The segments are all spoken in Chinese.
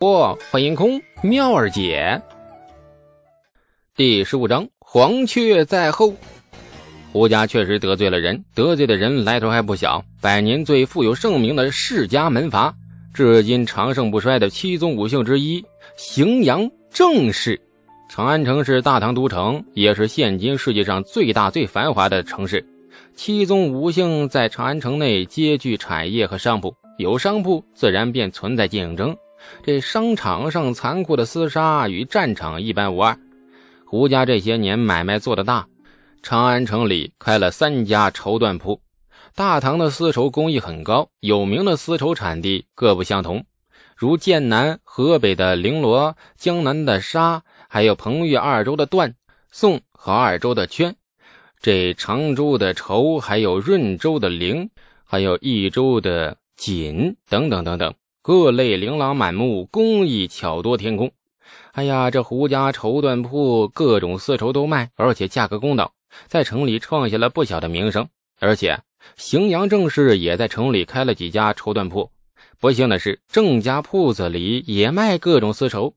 不，欢迎空妙儿姐。第十五章，黄雀在后。胡家确实得罪了人，得罪的人来头还不小，百年最富有盛名的世家门阀，至今长盛不衰的七宗五姓之一——荥阳郑氏。长安城是大唐都城，也是现今世界上最大最繁华的城市。七宗五姓在长安城内皆具产业和商铺，有商铺自然便存在竞争。这商场上残酷的厮杀与战场一般无二。胡家这些年买卖做得大，长安城里开了三家绸缎铺。大唐的丝绸工艺很高，有名的丝绸产地各不相同，如剑南、河北的绫罗、江南的纱，还有彭越二州的缎、宋和二州的绢。这常州的绸，还有润州的绫，还有益州的锦，等等等等。各类琳琅满目，工艺巧夺天工。哎呀，这胡家绸缎铺各种丝绸都卖，而且价格公道，在城里创下了不小的名声。而且荥阳郑氏也在城里开了几家绸缎铺。不幸的是，郑家铺子里也卖各种丝绸。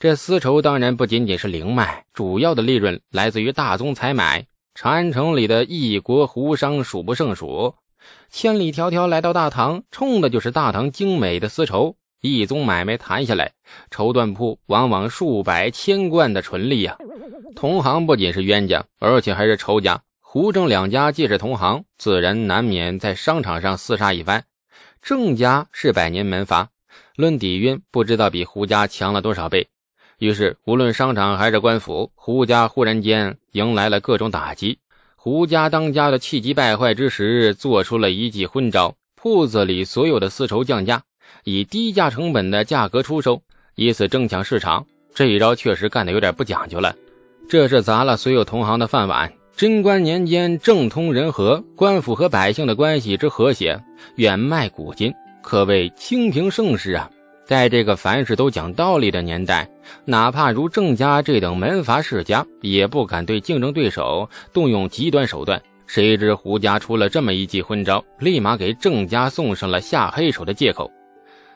这丝绸当然不仅仅是零卖，主要的利润来自于大宗采买。长安城里的异国胡商数不胜数。千里迢迢来到大唐，冲的就是大唐精美的丝绸。一宗买卖谈下来，绸缎铺往往数百千贯的纯利呀。同行不仅是冤家，而且还是仇家。胡郑两家既是同行，自然难免在商场上厮杀一番。郑家是百年门阀，论底蕴不知道比胡家强了多少倍。于是，无论商场还是官府，胡家忽然间迎来了各种打击。胡家当家的气急败坏之时，做出了一记昏招：铺子里所有的丝绸降价，以低价成本的价格出售，以此争抢市场。这一招确实干得有点不讲究了，这是砸了所有同行的饭碗。贞观年间，政通人和，官府和百姓的关系之和谐，远迈古今，可谓清平盛世啊。在这个凡事都讲道理的年代，哪怕如郑家这等门阀世家，也不敢对竞争对手动用极端手段。谁知胡家出了这么一记昏招，立马给郑家送上了下黑手的借口。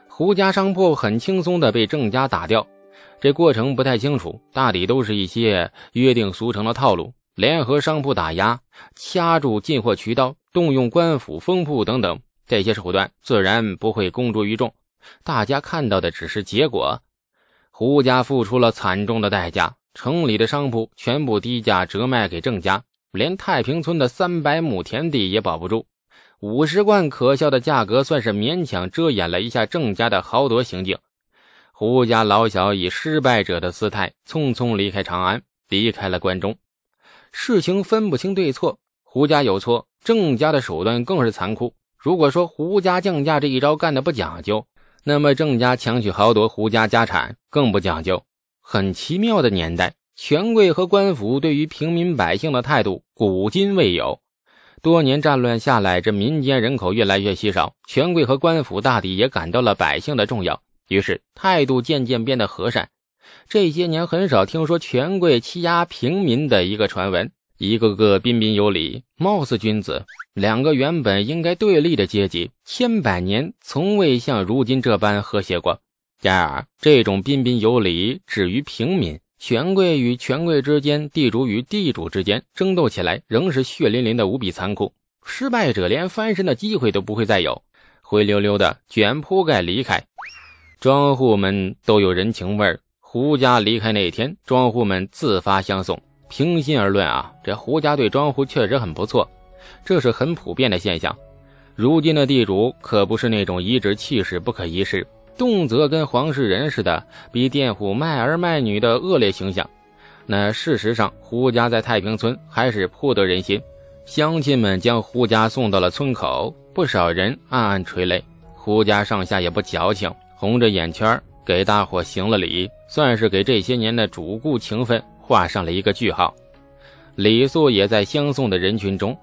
胡家商铺很轻松的被郑家打掉，这过程不太清楚，大抵都是一些约定俗成的套路：联合商铺打压、掐住进货渠道、动用官府封铺等等，这些手段自然不会公诸于众。大家看到的只是结果，胡家付出了惨重的代价，城里的商铺全部低价折卖给郑家，连太平村的三百亩田地也保不住。五十贯可笑的价格，算是勉强遮掩了一下郑家的豪夺行径。胡家老小以失败者的姿态，匆匆离开长安，离开了关中。事情分不清对错，胡家有错，郑家的手段更是残酷。如果说胡家降价这一招干的不讲究，那么郑家强取豪夺胡家家产更不讲究。很奇妙的年代，权贵和官府对于平民百姓的态度古今未有。多年战乱下来，这民间人口越来越稀少，权贵和官府大抵也感到了百姓的重要，于是态度渐渐变得和善。这些年很少听说权贵欺压平民的一个传闻。一个个彬彬有礼，貌似君子。两个原本应该对立的阶级，千百年从未像如今这般和谐过。然而，这种彬彬有礼止于平民，权贵与权贵之间，地主与地主之间争斗起来，仍是血淋淋的，无比残酷。失败者连翻身的机会都不会再有，灰溜溜的卷铺盖离开。庄户们都有人情味儿。胡家离开那天，庄户们自发相送。平心而论啊，这胡家对庄户确实很不错，这是很普遍的现象。如今的地主可不是那种颐指气使不可一世，动辄跟皇室人似的逼佃户卖儿卖女的恶劣形象。那事实上，胡家在太平村还是颇得人心，乡亲们将胡家送到了村口，不少人暗暗垂泪。胡家上下也不矫情，红着眼圈给大伙行了礼，算是给这些年的主顾情分。画上了一个句号，李素也在相送的人群中。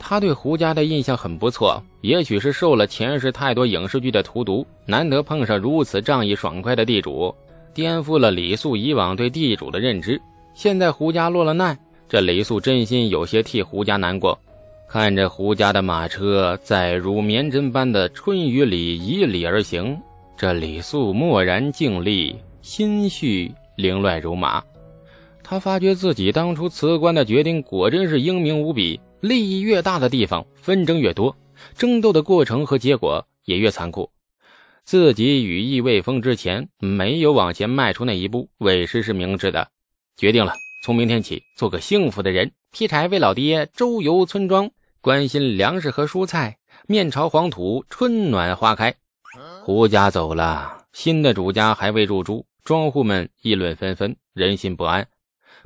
他对胡家的印象很不错，也许是受了前世太多影视剧的荼毒，难得碰上如此仗义爽快的地主，颠覆了李素以往对地主的认知。现在胡家落了难，这李素真心有些替胡家难过。看着胡家的马车在如绵针般的春雨里迤逦而行，这李素默然静立，心绪凌乱如麻。他发觉自己当初辞官的决定果真是英明无比。利益越大的地方，纷争越多，争斗的过程和结果也越残酷。自己羽翼未丰之前，没有往前迈出那一步，委实是明智的。决定了，从明天起做个幸福的人，劈柴为老爹，周游村庄，关心粮食和蔬菜，面朝黄土，春暖花开。胡家走了，新的主家还未入住，庄户们议论纷纷，人心不安。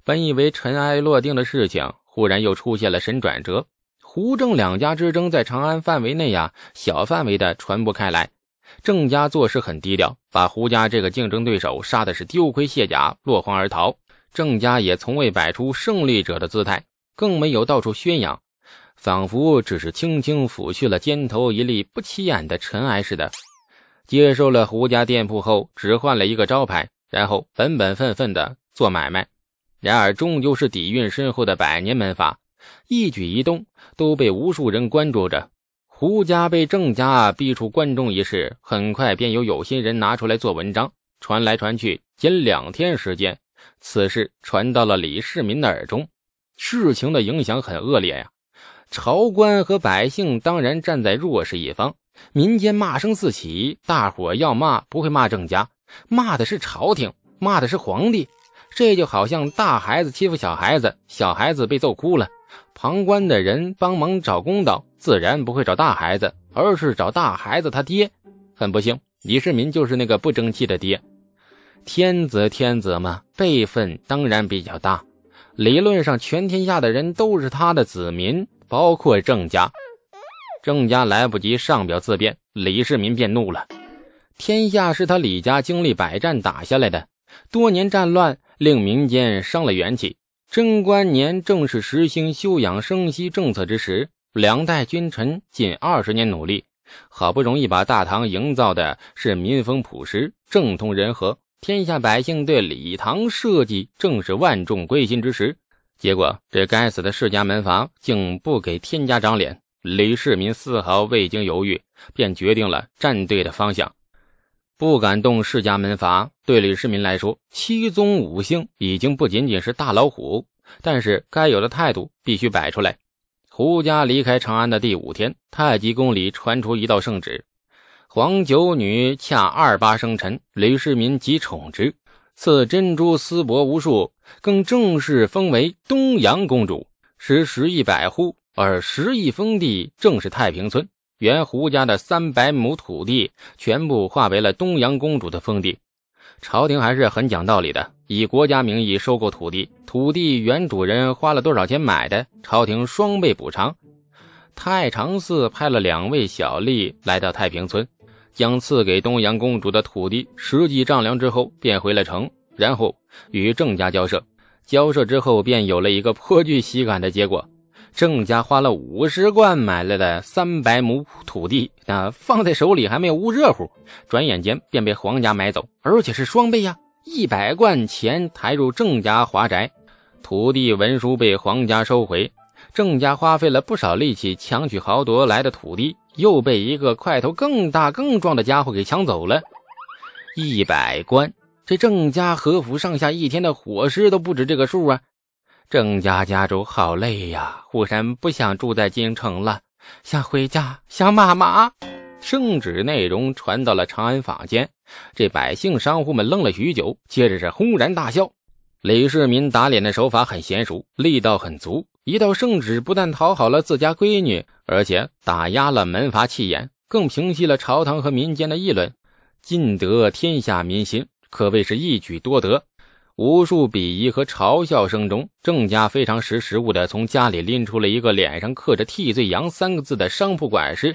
本以为尘埃落定的事情。忽然又出现了神转折，胡郑两家之争在长安范围内呀，小范围的传播开来。郑家做事很低调，把胡家这个竞争对手杀的是丢盔卸甲，落荒而逃。郑家也从未摆出胜利者的姿态，更没有到处宣扬，仿佛只是轻轻抚去了肩头一粒不起眼的尘埃似的。接受了胡家店铺后，只换了一个招牌，然后本本分分的做买卖。然而，终究是底蕴深厚的百年门阀，一举一动都被无数人关注着。胡家被郑家逼出关中一事，很快便有有心人拿出来做文章，传来传去，仅两天时间，此事传到了李世民的耳中。事情的影响很恶劣呀！朝官和百姓当然站在弱势一方，民间骂声四起。大伙要骂，不会骂郑家，骂的是朝廷，骂的是皇帝。这就好像大孩子欺负小孩子，小孩子被揍哭了，旁观的人帮忙找公道，自然不会找大孩子，而是找大孩子他爹。很不幸，李世民就是那个不争气的爹。天子天子嘛，辈分当然比较大，理论上全天下的人都是他的子民，包括郑家。郑家来不及上表自辩，李世民便怒了。天下是他李家经历百战打下来的，多年战乱。令民间伤了元气。贞观年正是实行休养生息政策之时，两代君臣近二十年努力，好不容易把大唐营造的是民风朴实、政通人和，天下百姓对李唐社稷正是万众归心之时。结果，这该死的世家门阀竟不给天家长脸。李世民丝毫未经犹豫，便决定了站队的方向。不敢动世家门阀，对李世民来说，七宗五姓已经不仅仅是大老虎，但是该有的态度必须摆出来。胡家离开长安的第五天，太极宫里传出一道圣旨：皇九女恰二八生辰，李世民即宠之，赐珍珠丝帛无数，更正式封为东阳公主，使十亿百户，而十亿封地正是太平村。原胡家的三百亩土地全部划为了东阳公主的封地，朝廷还是很讲道理的，以国家名义收购土地，土地原主人花了多少钱买的，朝廷双倍补偿。太常寺派了两位小吏来到太平村，将赐给东阳公主的土地实际丈量之后，便回了城，然后与郑家交涉。交涉之后，便有了一个颇具喜感的结果。郑家花了五十贯买来的三百亩土地，那放在手里还没有捂热乎，转眼间便被皇家买走，而且是双倍呀！一百贯钱抬入郑家华宅，土地文书被皇家收回，郑家花费了不少力气强取豪夺来的土地，又被一个块头更大更壮的家伙给抢走了。一百贯，这郑家和府上下一天的伙食都不止这个数啊！郑家家主好累呀，忽然不想住在京城了，想回家，想妈妈。圣旨内容传到了长安坊间，这百姓商户们愣了许久，接着是轰然大笑。李世民打脸的手法很娴熟，力道很足。一道圣旨不但讨好了自家闺女，而且打压了门阀气焰，更平息了朝堂和民间的议论，尽得天下民心，可谓是一举多得。无数鄙夷和嘲笑声中，郑家非常识时务的从家里拎出了一个脸上刻着“替罪羊”三个字的商铺管事，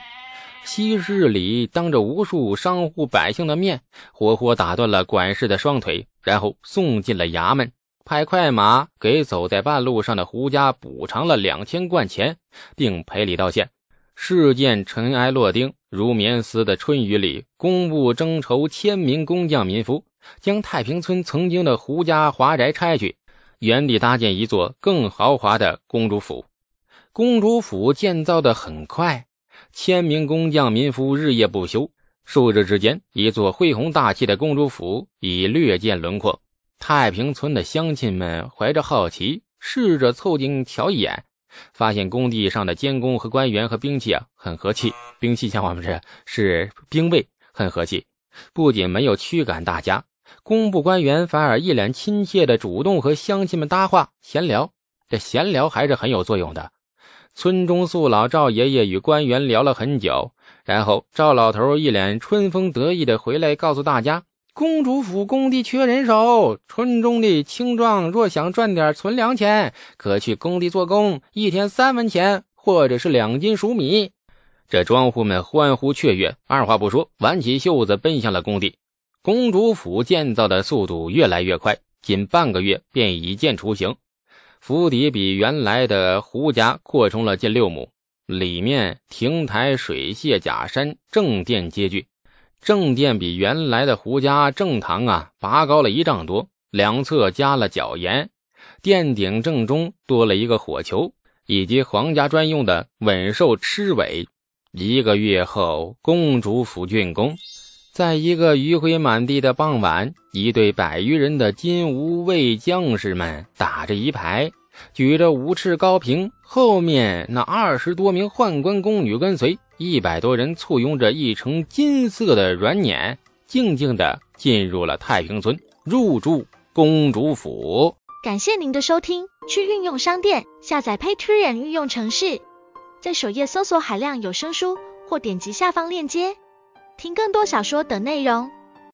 昔日里当着无数商户百姓的面，活活打断了管事的双腿，然后送进了衙门，派快马给走在半路上的胡家补偿了两千贯钱，并赔礼道歉。事件尘埃落定，如绵丝的春雨里，公务征筹千名工匠民夫。将太平村曾经的胡家华宅拆去，原地搭建一座更豪华的公主府。公主府建造的很快，千名工匠民夫日夜不休，数日之间，一座恢宏大气的公主府已略见轮廓。太平村的乡亲们怀着好奇，试着凑近瞧一眼，发现工地上的监工和官员和兵器啊很和气，兵器像我们这是兵卫，很和气。不仅没有驱赶大家，工部官员反而一脸亲切的主动和乡亲们搭话闲聊。这闲聊还是很有作用的。村中宿老赵爷爷与官员聊了很久，然后赵老头一脸春风得意的回来告诉大家：“公主府工地缺人手，村中的青壮若想赚点存粮钱，可去工地做工，一天三文钱，或者是两斤熟米。”这庄户们欢呼雀跃，二话不说，挽起袖子奔向了工地。公主府建造的速度越来越快，仅半个月便已见雏形。府邸比原来的胡家扩充了近六亩，里面亭台水榭假山正殿皆具。正殿比原来的胡家正堂啊拔高了一丈多，两侧加了角檐，殿顶正中多了一个火球，以及皇家专用的稳兽螭尾。一个月后，公主府竣工。在一个余晖满地的傍晚，一队百余人的金吾卫将士们打着一排，举着五尺高瓶，后面那二十多名宦官宫女跟随，一百多人簇拥着一乘金色的软辇，静静地进入了太平村，入住公主府。感谢您的收听，去运用商店下载 Patreon 运用城市，在首页搜索海量有声书，或点击下方链接。听更多小说等内容。